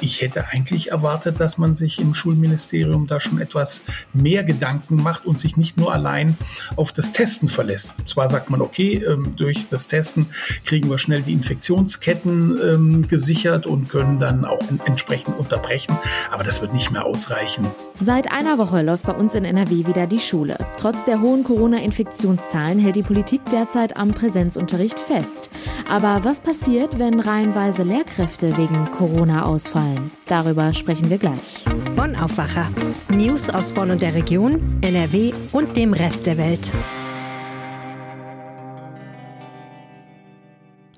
Ich hätte eigentlich erwartet, dass man sich im Schulministerium da schon etwas mehr Gedanken macht und sich nicht nur allein auf das Testen verlässt. Zwar sagt man, okay, ähm, durch das Testen kriegen wir schnell die Infektionsketten ähm, gesichert und können dann auch entsprechend unterbrechen, aber das wird nicht mehr ausreichen. Seit einer Woche läuft bei uns in NRW wieder die Schule. Trotz der hohen Corona-Infektionszahlen hält die Politik derzeit am Präsenzunterricht fest. Aber was passiert, wenn reihenweise Lehrkräfte wegen Corona ausfallen? Darüber sprechen wir gleich. Bonn Aufwacher. News aus Bonn und der Region, NRW und dem Rest der Welt.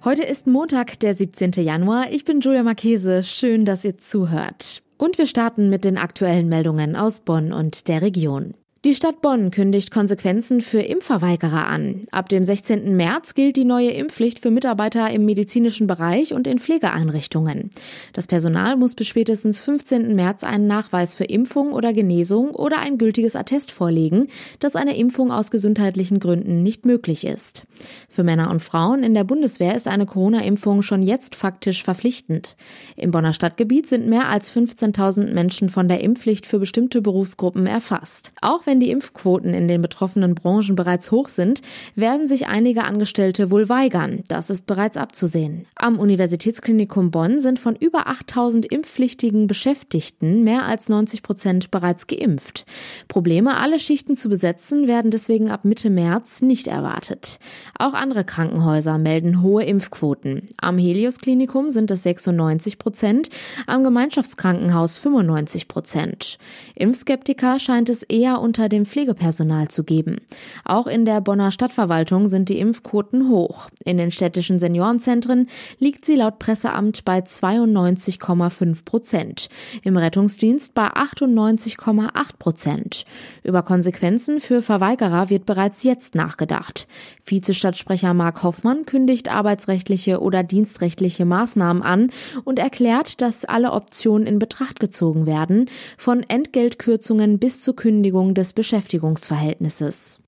Heute ist Montag, der 17. Januar. Ich bin Julia Marchese. Schön, dass ihr zuhört. Und wir starten mit den aktuellen Meldungen aus Bonn und der Region. Die Stadt Bonn kündigt Konsequenzen für Impfverweigerer an. Ab dem 16. März gilt die neue Impfpflicht für Mitarbeiter im medizinischen Bereich und in Pflegeeinrichtungen. Das Personal muss bis spätestens 15. März einen Nachweis für Impfung oder Genesung oder ein gültiges Attest vorlegen, dass eine Impfung aus gesundheitlichen Gründen nicht möglich ist. Für Männer und Frauen in der Bundeswehr ist eine Corona-Impfung schon jetzt faktisch verpflichtend. Im Bonner Stadtgebiet sind mehr als 15.000 Menschen von der Impfpflicht für bestimmte Berufsgruppen erfasst. Auch wenn die Impfquoten in den betroffenen Branchen bereits hoch sind, werden sich einige Angestellte wohl weigern. Das ist bereits abzusehen. Am Universitätsklinikum Bonn sind von über 8000 impfpflichtigen Beschäftigten mehr als 90 Prozent bereits geimpft. Probleme, alle Schichten zu besetzen, werden deswegen ab Mitte März nicht erwartet. Auch andere Krankenhäuser melden hohe Impfquoten. Am Helios Klinikum sind es 96 Prozent, am Gemeinschaftskrankenhaus 95 Prozent. Impfskeptiker scheint es eher unter unter dem Pflegepersonal zu geben. Auch in der Bonner Stadtverwaltung sind die Impfquoten hoch. In den städtischen Seniorenzentren liegt sie laut Presseamt bei 92,5 Prozent, im Rettungsdienst bei 98,8 Prozent. Über Konsequenzen für Verweigerer wird bereits jetzt nachgedacht. Vizestadtsprecher Mark Hoffmann kündigt arbeitsrechtliche oder dienstrechtliche Maßnahmen an und erklärt, dass alle Optionen in Betracht gezogen werden, von Entgeltkürzungen bis zur Kündigung des Beschäftigungsverhältnisses.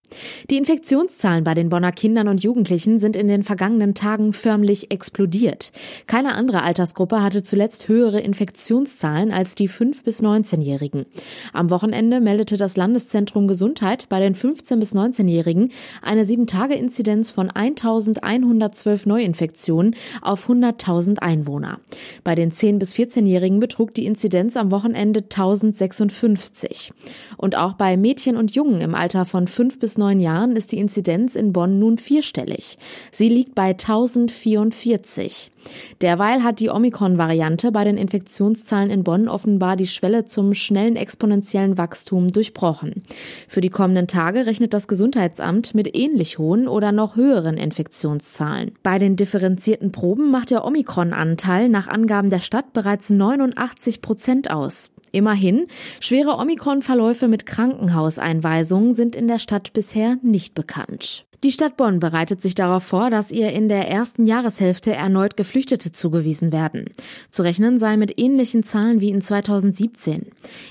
Die Infektionszahlen bei den Bonner Kindern und Jugendlichen sind in den vergangenen Tagen förmlich explodiert. Keine andere Altersgruppe hatte zuletzt höhere Infektionszahlen als die 5- bis 19-Jährigen. Am Wochenende meldete das Landeszentrum Gesundheit bei den 15- bis 19-Jährigen eine 7-Tage-Inzidenz von 1112 Neuinfektionen auf 100.000 Einwohner. Bei den 10- bis 14-Jährigen betrug die Inzidenz am Wochenende 1056. Und auch bei Mädchen und Jungen im Alter von 5 bis neun Jahren ist die Inzidenz in Bonn nun vierstellig. Sie liegt bei 1044. Derweil hat die Omikron-Variante bei den Infektionszahlen in Bonn offenbar die Schwelle zum schnellen exponentiellen Wachstum durchbrochen. Für die kommenden Tage rechnet das Gesundheitsamt mit ähnlich hohen oder noch höheren Infektionszahlen. Bei den differenzierten Proben macht der Omikron-Anteil nach Angaben der Stadt bereits 89 Prozent aus. Immerhin, schwere Omikron-Verläufe mit Krankenhauseinweisungen sind in der Stadt bisher nicht bekannt. Die Stadt Bonn bereitet sich darauf vor, dass ihr in der ersten Jahreshälfte erneut Geflüchtete zugewiesen werden. Zu rechnen sei mit ähnlichen Zahlen wie in 2017.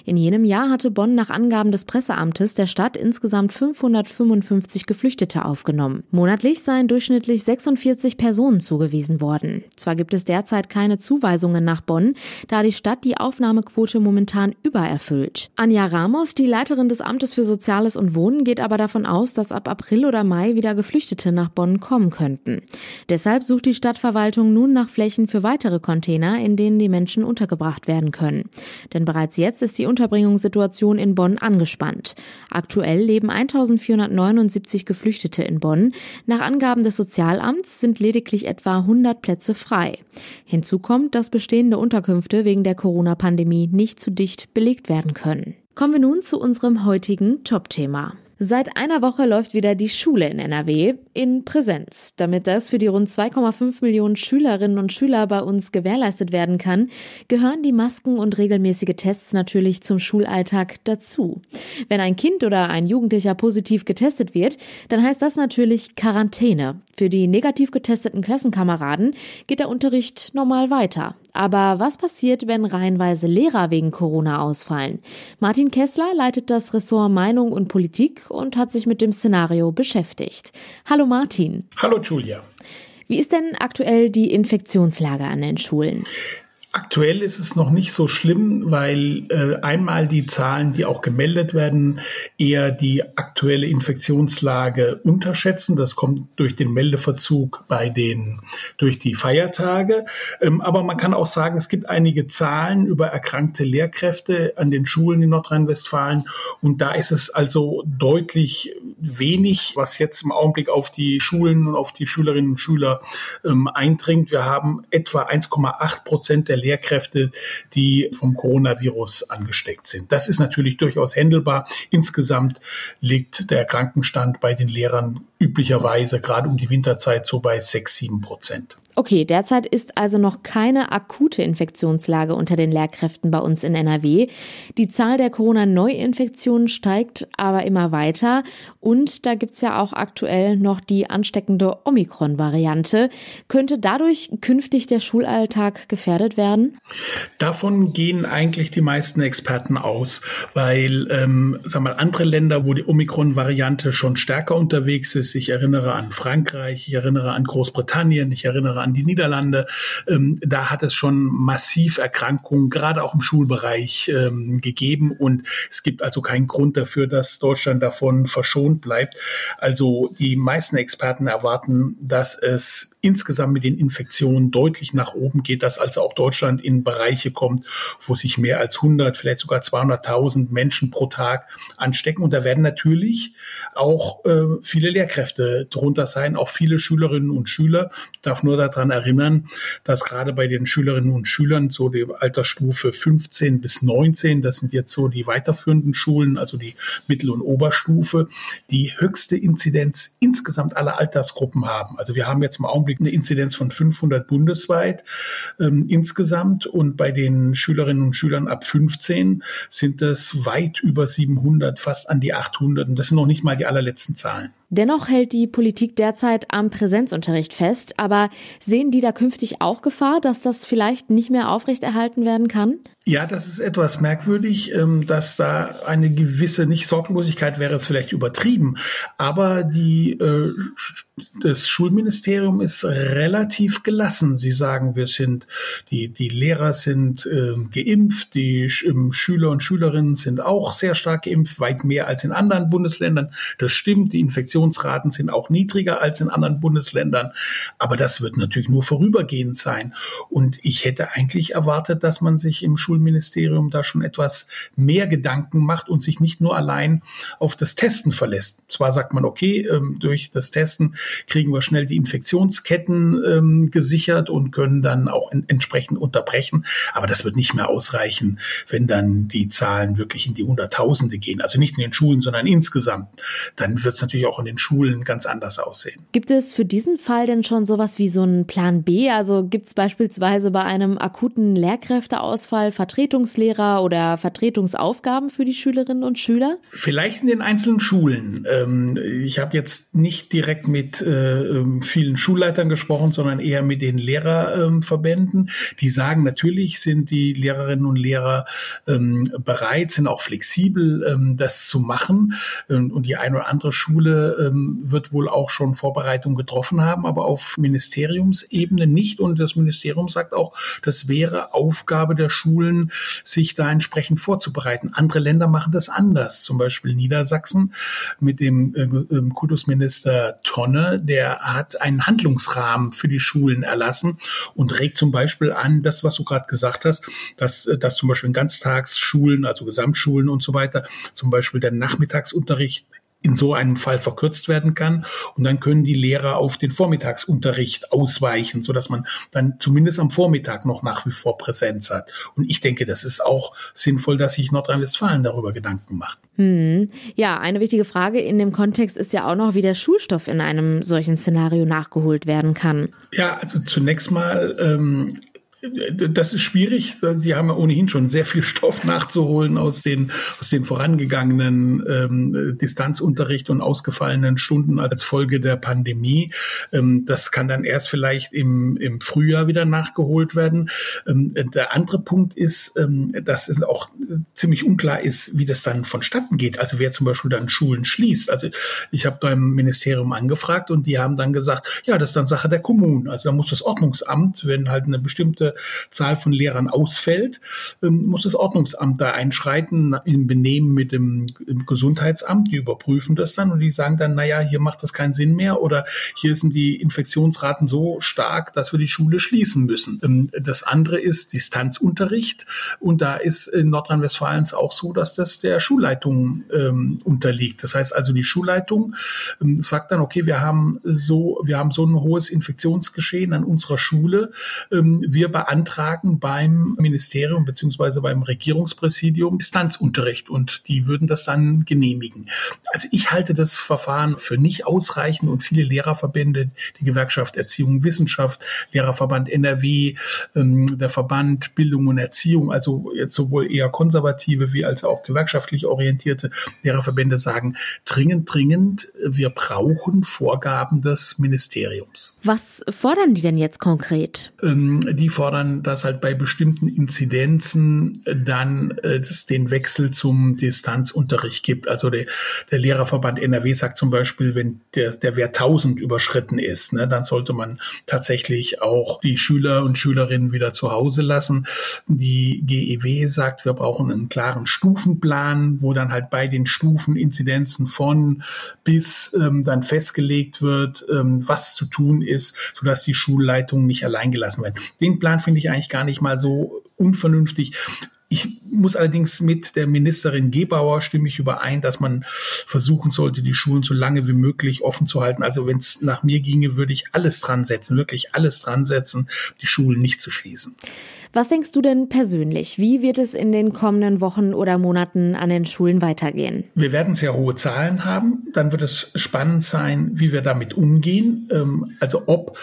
In jenem Jahr hatte Bonn nach Angaben des Presseamtes der Stadt insgesamt 555 Geflüchtete aufgenommen. Monatlich seien durchschnittlich 46 Personen zugewiesen worden. Zwar gibt es derzeit keine Zuweisungen nach Bonn, da die Stadt die Aufnahmequote momentan übererfüllt. Anja Ramos, die Leiterin des Amtes für Soziales und Wohnen, geht aber davon aus, dass ab April oder Mai wieder Geflüchtete nach Bonn kommen könnten. Deshalb sucht die Stadtverwaltung nun nach Flächen für weitere Container, in denen die Menschen untergebracht werden können. Denn bereits jetzt ist die Unterbringungssituation in Bonn angespannt. Aktuell leben 1479 Geflüchtete in Bonn. Nach Angaben des Sozialamts sind lediglich etwa 100 Plätze frei. Hinzu kommt, dass bestehende Unterkünfte wegen der Corona-Pandemie nicht zu dicht belegt werden können. Kommen wir nun zu unserem heutigen Top-Thema. Seit einer Woche läuft wieder die Schule in NRW in Präsenz. Damit das für die rund 2,5 Millionen Schülerinnen und Schüler bei uns gewährleistet werden kann, gehören die Masken und regelmäßige Tests natürlich zum Schulalltag dazu. Wenn ein Kind oder ein Jugendlicher positiv getestet wird, dann heißt das natürlich Quarantäne. Für die negativ getesteten Klassenkameraden geht der Unterricht normal weiter. Aber was passiert, wenn reihenweise Lehrer wegen Corona ausfallen? Martin Kessler leitet das Ressort Meinung und Politik und hat sich mit dem Szenario beschäftigt. Hallo Martin. Hallo Julia. Wie ist denn aktuell die Infektionslage an den Schulen? Aktuell ist es noch nicht so schlimm, weil äh, einmal die Zahlen, die auch gemeldet werden, eher die aktuelle Infektionslage unterschätzen. Das kommt durch den Meldeverzug bei den durch die Feiertage. Ähm, aber man kann auch sagen, es gibt einige Zahlen über erkrankte Lehrkräfte an den Schulen in Nordrhein-Westfalen und da ist es also deutlich wenig, was jetzt im Augenblick auf die Schulen und auf die Schülerinnen und Schüler ähm, eindringt. Wir haben etwa 1,8 Prozent der Lehrkräfte, die vom Coronavirus angesteckt sind. Das ist natürlich durchaus händelbar. Insgesamt liegt der Krankenstand bei den Lehrern üblicherweise gerade um die Winterzeit so bei 6, 7 Prozent. Okay, derzeit ist also noch keine akute Infektionslage unter den Lehrkräften bei uns in NRW. Die Zahl der Corona-Neuinfektionen steigt aber immer weiter und da gibt's ja auch aktuell noch die ansteckende Omikron-Variante. Könnte dadurch künftig der Schulalltag gefährdet werden? Davon gehen eigentlich die meisten Experten aus, weil ähm, sag mal, andere Länder, wo die Omikron-Variante schon stärker unterwegs ist, ich erinnere an Frankreich, ich erinnere an Großbritannien, ich erinnere an die Niederlande. Ähm, da hat es schon massiv Erkrankungen, gerade auch im Schulbereich, ähm, gegeben. Und es gibt also keinen Grund dafür, dass Deutschland davon verschont bleibt. Also die meisten Experten erwarten, dass es insgesamt mit den Infektionen deutlich nach oben geht, dass also auch Deutschland in Bereiche kommt, wo sich mehr als 100, vielleicht sogar 200.000 Menschen pro Tag anstecken. Und da werden natürlich auch äh, viele Lehrkräfte drunter sein, auch viele Schülerinnen und Schüler. Ich darf nur daran erinnern, dass gerade bei den Schülerinnen und Schülern so die Altersstufe 15 bis 19, das sind jetzt so die weiterführenden Schulen, also die Mittel- und Oberstufe, die höchste Inzidenz insgesamt aller Altersgruppen haben. Also wir haben jetzt im Augenblick eine Inzidenz von 500 bundesweit ähm, insgesamt und bei den Schülerinnen und Schülern ab 15 sind es weit über 700, fast an die 800 und das sind noch nicht mal die allerletzten Zahlen. Dennoch hält die Politik derzeit am Präsenzunterricht fest. Aber sehen die da künftig auch Gefahr, dass das vielleicht nicht mehr aufrechterhalten werden kann? Ja, das ist etwas merkwürdig, ähm, dass da eine gewisse, nicht Sorglosigkeit wäre jetzt vielleicht übertrieben, aber die, äh, das Schulministerium ist relativ gelassen. Sie sagen, wir sind, die, die Lehrer sind äh, geimpft, die ähm, Schüler und Schülerinnen sind auch sehr stark geimpft, weit mehr als in anderen Bundesländern. Das stimmt, die Infektionsraten sind auch niedriger als in anderen Bundesländern, aber das wird natürlich nur vorübergehend sein. Und ich hätte eigentlich erwartet, dass man sich im Schul Schulministerium da schon etwas mehr Gedanken macht und sich nicht nur allein auf das Testen verlässt. Zwar sagt man, okay, ähm, durch das Testen kriegen wir schnell die Infektionsketten ähm, gesichert und können dann auch entsprechend unterbrechen, aber das wird nicht mehr ausreichen, wenn dann die Zahlen wirklich in die Hunderttausende gehen. Also nicht in den Schulen, sondern insgesamt. Dann wird es natürlich auch in den Schulen ganz anders aussehen. Gibt es für diesen Fall denn schon sowas wie so einen Plan B? Also gibt es beispielsweise bei einem akuten Lehrkräfteausfall Vertretungslehrer oder Vertretungsaufgaben für die Schülerinnen und Schüler? Vielleicht in den einzelnen Schulen. Ähm, ich habe jetzt nicht direkt mit äh, ähm, vielen Schulleitern gesprochen, sondern eher mit den Lehrerverbänden. Die sagen, natürlich sind die Lehrerinnen und Lehrer ähm, bereit, sind auch flexibel, das zu machen. Und die eine oder andere Schule wird wohl auch schon Vorbereitungen getroffen haben, aber auf Ministeriumsebene nicht. Und das Ministerium sagt auch, das wäre Aufgabe der Schulen, Schulen, sich da entsprechend vorzubereiten. Andere Länder machen das anders. Zum Beispiel Niedersachsen mit dem äh, ähm, Kultusminister Tonne, der hat einen Handlungsrahmen für die Schulen erlassen und regt zum Beispiel an, das, was du gerade gesagt hast, dass, äh, dass zum Beispiel in Ganztagsschulen, also Gesamtschulen und so weiter, zum Beispiel der Nachmittagsunterricht in so einem Fall verkürzt werden kann. Und dann können die Lehrer auf den Vormittagsunterricht ausweichen, so dass man dann zumindest am Vormittag noch nach wie vor Präsenz hat. Und ich denke, das ist auch sinnvoll, dass sich Nordrhein-Westfalen darüber Gedanken macht. Hm. Ja, eine wichtige Frage in dem Kontext ist ja auch noch, wie der Schulstoff in einem solchen Szenario nachgeholt werden kann. Ja, also zunächst mal ähm, das ist schwierig. Sie haben ja ohnehin schon sehr viel Stoff nachzuholen aus den, aus den vorangegangenen ähm, Distanzunterricht und ausgefallenen Stunden als Folge der Pandemie. Ähm, das kann dann erst vielleicht im, im Frühjahr wieder nachgeholt werden. Ähm, der andere Punkt ist, ähm, dass es auch ziemlich unklar ist, wie das dann vonstatten geht. Also wer zum Beispiel dann Schulen schließt. Also ich habe beim Ministerium angefragt und die haben dann gesagt, ja, das ist dann Sache der Kommunen. Also da muss das Ordnungsamt, wenn halt eine bestimmte Zahl von Lehrern ausfällt, ähm, muss das Ordnungsamt da einschreiten im Benehmen mit dem Gesundheitsamt. Die überprüfen das dann und die sagen dann, naja, hier macht das keinen Sinn mehr oder hier sind die Infektionsraten so stark, dass wir die Schule schließen müssen. Ähm, das andere ist Distanzunterricht und da ist in Nordrhein-Westfalen auch so, dass das der Schulleitung ähm, unterliegt. Das heißt also, die Schulleitung ähm, sagt dann, okay, wir haben so, wir haben so ein hohes Infektionsgeschehen an unserer Schule. Ähm, wir beantragen beim Ministerium beziehungsweise beim Regierungspräsidium Distanzunterricht und die würden das dann genehmigen. Also ich halte das Verfahren für nicht ausreichend und viele Lehrerverbände, die Gewerkschaft Erziehung Wissenschaft, Lehrerverband NRW, ähm, der Verband Bildung und Erziehung, also jetzt sowohl eher konservative wie als auch gewerkschaftlich orientierte Lehrerverbände sagen, dringend, dringend, wir brauchen Vorgaben des Ministeriums. Was fordern die denn jetzt konkret? Ähm, die fordern, dass halt bei bestimmten Inzidenzen dann äh, es den Wechsel zum Distanzunterricht gibt. Also der, der Lehrerverband NRW sagt zum Beispiel, wenn der, der Wert 1000 überschritten ist, ne, dann sollte man tatsächlich auch die Schüler und Schülerinnen wieder zu Hause lassen. Die GEW sagt, wir brauchen einen klaren Stufenplan, wo dann halt bei den Stufen Inzidenzen von bis ähm, dann festgelegt wird, ähm, was zu tun ist, sodass die Schulleitungen nicht allein gelassen werden. Den Plan finde ich eigentlich gar nicht mal so unvernünftig. Ich muss allerdings mit der Ministerin Gebauer stimme ich überein, dass man versuchen sollte, die Schulen so lange wie möglich offen zu halten. Also wenn es nach mir ginge, würde ich alles dran setzen, wirklich alles dran setzen, die Schulen nicht zu schließen. Was denkst du denn persönlich? Wie wird es in den kommenden Wochen oder Monaten an den Schulen weitergehen? Wir werden sehr hohe Zahlen haben. Dann wird es spannend sein, wie wir damit umgehen. Ähm, also ob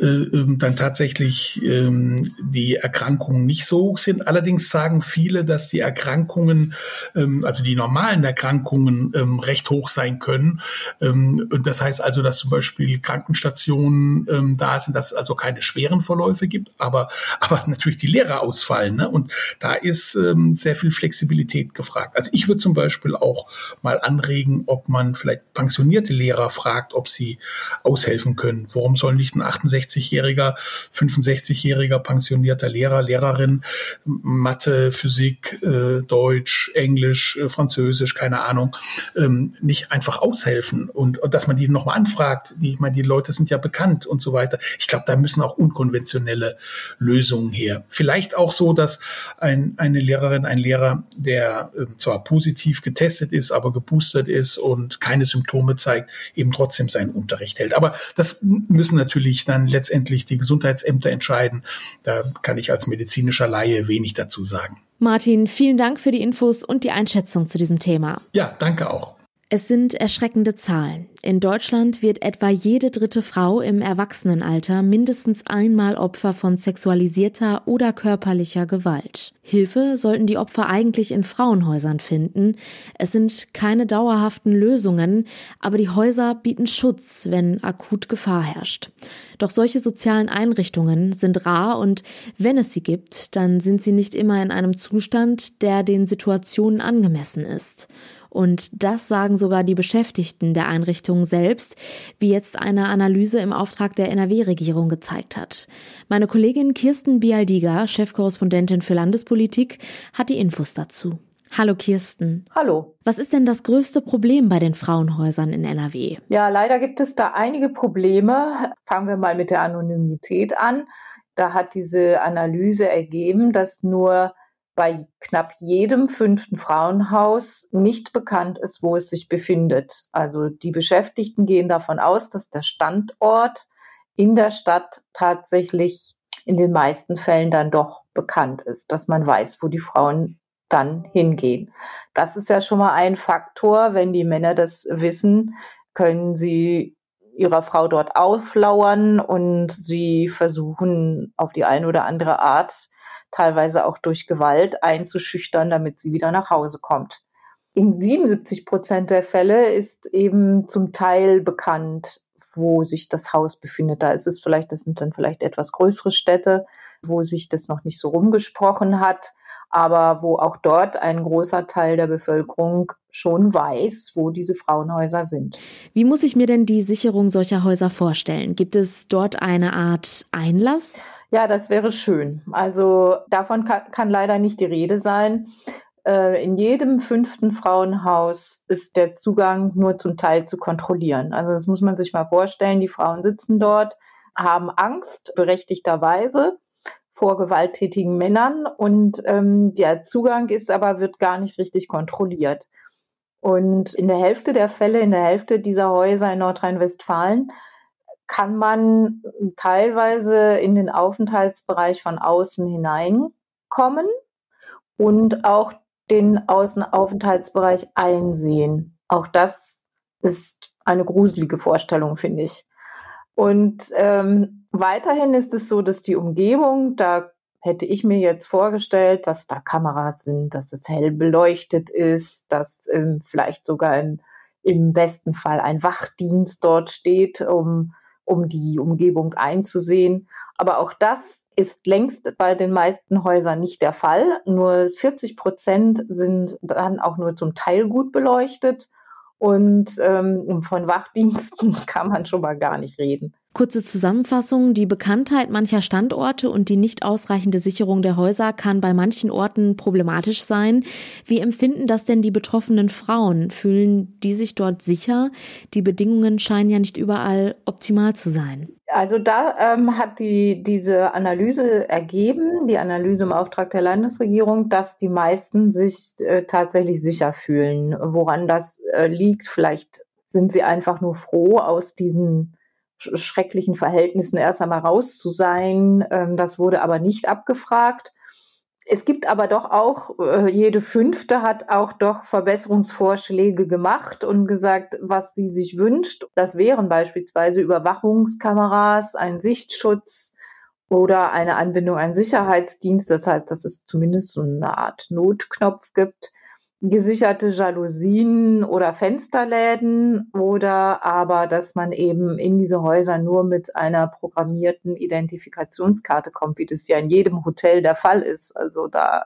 äh, ähm, dann tatsächlich ähm, die Erkrankungen nicht so hoch sind. Allerdings sagen viele, dass die Erkrankungen, also die normalen Erkrankungen recht hoch sein können. Und das heißt also, dass zum Beispiel Krankenstationen da sind, dass es also keine schweren Verläufe gibt, aber, aber natürlich die die Lehrer ausfallen. Ne? Und da ist ähm, sehr viel Flexibilität gefragt. Also ich würde zum Beispiel auch mal anregen, ob man vielleicht pensionierte Lehrer fragt, ob sie aushelfen können. Warum soll nicht ein 68-jähriger, 65-jähriger pensionierter Lehrer, Lehrerin Mathe, Physik, äh, Deutsch, Englisch, äh, Französisch, keine Ahnung, ähm, nicht einfach aushelfen und, und dass man die nochmal anfragt. Die, ich meine, die Leute sind ja bekannt und so weiter. Ich glaube, da müssen auch unkonventionelle Lösungen her. Vielleicht auch so, dass ein, eine Lehrerin, ein Lehrer, der äh, zwar positiv getestet ist, aber geboostert ist und keine Symptome zeigt, eben trotzdem seinen Unterricht hält. Aber das müssen natürlich dann letztendlich die Gesundheitsämter entscheiden. Da kann ich als medizinischer Laie wenig dazu sagen. Martin, vielen Dank für die Infos und die Einschätzung zu diesem Thema. Ja, danke auch. Es sind erschreckende Zahlen. In Deutschland wird etwa jede dritte Frau im Erwachsenenalter mindestens einmal Opfer von sexualisierter oder körperlicher Gewalt. Hilfe sollten die Opfer eigentlich in Frauenhäusern finden. Es sind keine dauerhaften Lösungen, aber die Häuser bieten Schutz, wenn akut Gefahr herrscht. Doch solche sozialen Einrichtungen sind rar und wenn es sie gibt, dann sind sie nicht immer in einem Zustand, der den Situationen angemessen ist. Und das sagen sogar die Beschäftigten der Einrichtung selbst, wie jetzt eine Analyse im Auftrag der NRW-Regierung gezeigt hat. Meine Kollegin Kirsten Bialdiga, Chefkorrespondentin für Landespolitik, hat die Infos dazu. Hallo Kirsten. Hallo. Was ist denn das größte Problem bei den Frauenhäusern in NRW? Ja, leider gibt es da einige Probleme. Fangen wir mal mit der Anonymität an. Da hat diese Analyse ergeben, dass nur bei knapp jedem fünften Frauenhaus nicht bekannt ist, wo es sich befindet. Also die Beschäftigten gehen davon aus, dass der Standort in der Stadt tatsächlich in den meisten Fällen dann doch bekannt ist, dass man weiß, wo die Frauen dann hingehen. Das ist ja schon mal ein Faktor. Wenn die Männer das wissen, können sie ihrer Frau dort auflauern und sie versuchen auf die eine oder andere Art teilweise auch durch Gewalt einzuschüchtern, damit sie wieder nach Hause kommt. In 77 Prozent der Fälle ist eben zum Teil bekannt, wo sich das Haus befindet. Da ist es vielleicht, das sind dann vielleicht etwas größere Städte, wo sich das noch nicht so rumgesprochen hat, aber wo auch dort ein großer Teil der Bevölkerung schon weiß, wo diese Frauenhäuser sind. Wie muss ich mir denn die Sicherung solcher Häuser vorstellen? Gibt es dort eine Art Einlass? Ja, das wäre schön. Also davon kann, kann leider nicht die Rede sein. Äh, in jedem fünften Frauenhaus ist der Zugang nur zum Teil zu kontrollieren. Also das muss man sich mal vorstellen. Die Frauen sitzen dort, haben Angst, berechtigterweise, vor gewalttätigen Männern und ähm, der Zugang ist aber, wird gar nicht richtig kontrolliert. Und in der Hälfte der Fälle, in der Hälfte dieser Häuser in Nordrhein-Westfalen, kann man teilweise in den Aufenthaltsbereich von außen hineinkommen und auch den Außenaufenthaltsbereich einsehen. Auch das ist eine gruselige Vorstellung, finde ich. Und ähm, weiterhin ist es so, dass die Umgebung, da hätte ich mir jetzt vorgestellt, dass da Kameras sind, dass es hell beleuchtet ist, dass ähm, vielleicht sogar im, im besten Fall ein Wachdienst dort steht, um, um die Umgebung einzusehen. Aber auch das ist längst bei den meisten Häusern nicht der Fall. Nur 40 Prozent sind dann auch nur zum Teil gut beleuchtet. Und ähm, von Wachdiensten kann man schon mal gar nicht reden. Kurze Zusammenfassung. Die Bekanntheit mancher Standorte und die nicht ausreichende Sicherung der Häuser kann bei manchen Orten problematisch sein. Wie empfinden das denn die betroffenen Frauen? Fühlen die sich dort sicher? Die Bedingungen scheinen ja nicht überall optimal zu sein. Also da ähm, hat die, diese Analyse ergeben, die Analyse im Auftrag der Landesregierung, dass die meisten sich äh, tatsächlich sicher fühlen. Woran das äh, liegt, vielleicht sind sie einfach nur froh, aus diesen schrecklichen Verhältnissen erst einmal raus zu sein. Ähm, das wurde aber nicht abgefragt. Es gibt aber doch auch, äh, jede fünfte hat auch doch Verbesserungsvorschläge gemacht und gesagt, was sie sich wünscht. Das wären beispielsweise Überwachungskameras, ein Sichtschutz oder eine Anbindung an Sicherheitsdienst. Das heißt, dass es zumindest so eine Art Notknopf gibt gesicherte Jalousien oder Fensterläden oder aber, dass man eben in diese Häuser nur mit einer programmierten Identifikationskarte kommt, wie das ja in jedem Hotel der Fall ist. Also da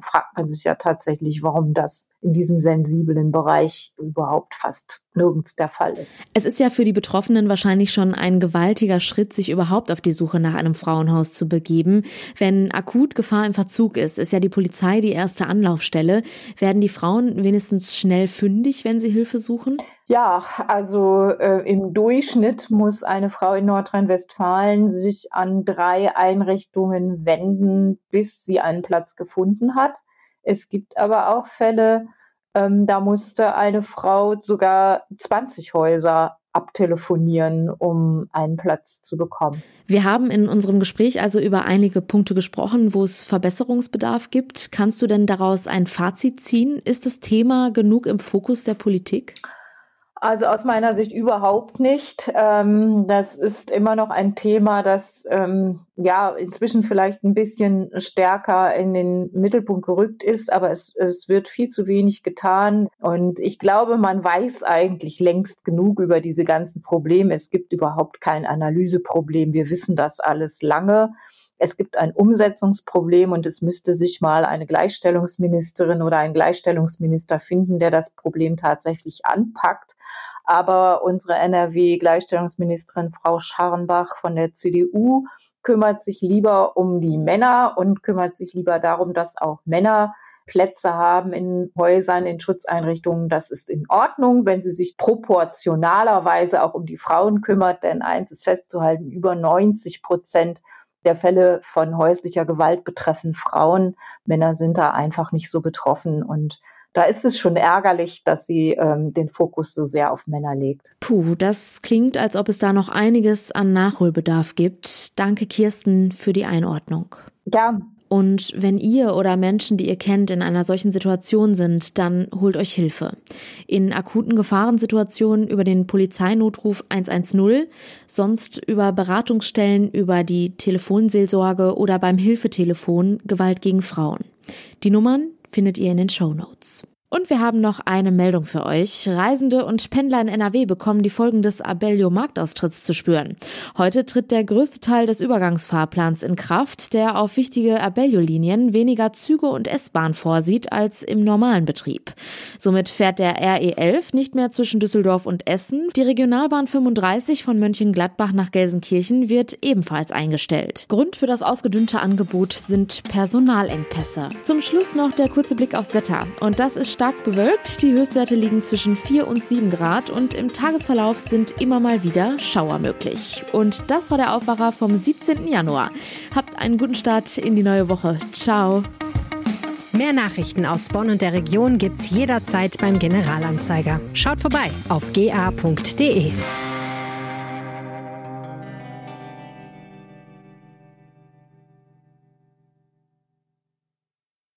fragt man sich ja tatsächlich, warum das in diesem sensiblen Bereich überhaupt fast nirgends der Fall ist. Es ist ja für die Betroffenen wahrscheinlich schon ein gewaltiger Schritt, sich überhaupt auf die Suche nach einem Frauenhaus zu begeben. Wenn akut Gefahr im Verzug ist, ist ja die Polizei die erste Anlaufstelle. Werden die Frauen wenigstens schnell fündig, wenn sie Hilfe suchen? Ja, also äh, im Durchschnitt muss eine Frau in Nordrhein-Westfalen sich an drei Einrichtungen wenden, bis sie einen Platz gefunden hat. Es gibt aber auch Fälle, ähm, da musste eine Frau sogar 20 Häuser abtelefonieren, um einen Platz zu bekommen. Wir haben in unserem Gespräch also über einige Punkte gesprochen, wo es Verbesserungsbedarf gibt. Kannst du denn daraus ein Fazit ziehen? Ist das Thema genug im Fokus der Politik? Also aus meiner Sicht überhaupt nicht. Ähm, das ist immer noch ein Thema, das ähm, ja inzwischen vielleicht ein bisschen stärker in den Mittelpunkt gerückt ist, aber es, es wird viel zu wenig getan. Und ich glaube, man weiß eigentlich längst genug über diese ganzen Probleme. Es gibt überhaupt kein Analyseproblem. Wir wissen das alles lange es gibt ein Umsetzungsproblem und es müsste sich mal eine Gleichstellungsministerin oder ein Gleichstellungsminister finden, der das Problem tatsächlich anpackt. Aber unsere NRW-Gleichstellungsministerin Frau Scharrenbach von der CDU kümmert sich lieber um die Männer und kümmert sich lieber darum, dass auch Männer Plätze haben in Häusern, in Schutzeinrichtungen, das ist in Ordnung, wenn sie sich proportionalerweise auch um die Frauen kümmert, denn eins ist festzuhalten, über 90 Prozent der Fälle von häuslicher Gewalt betreffen Frauen. Männer sind da einfach nicht so betroffen und da ist es schon ärgerlich, dass sie ähm, den Fokus so sehr auf Männer legt. Puh, das klingt, als ob es da noch einiges an Nachholbedarf gibt. Danke, Kirsten, für die Einordnung. Ja, und wenn ihr oder Menschen, die ihr kennt, in einer solchen Situation sind, dann holt euch Hilfe. In akuten Gefahrensituationen über den Polizeinotruf 110, sonst über Beratungsstellen, über die Telefonseelsorge oder beim Hilfetelefon Gewalt gegen Frauen. Die Nummern findet ihr in den Show Notes. Und wir haben noch eine Meldung für euch. Reisende und Pendler in NRW bekommen die Folgen des Abellio-Marktaustritts zu spüren. Heute tritt der größte Teil des Übergangsfahrplans in Kraft, der auf wichtige Abellio-Linien weniger Züge und S-Bahn vorsieht als im normalen Betrieb. Somit fährt der RE11 nicht mehr zwischen Düsseldorf und Essen. Die Regionalbahn 35 von Mönchengladbach nach Gelsenkirchen wird ebenfalls eingestellt. Grund für das ausgedünnte Angebot sind Personalengpässe. Zum Schluss noch der kurze Blick aufs Wetter. Und das ist stark bewölkt. Die Höchstwerte liegen zwischen 4 und 7 Grad und im Tagesverlauf sind immer mal wieder Schauer möglich. Und das war der Aufwacher vom 17. Januar. Habt einen guten Start in die neue Woche. Ciao. Mehr Nachrichten aus Bonn und der Region gibt's jederzeit beim Generalanzeiger. Schaut vorbei auf ga.de.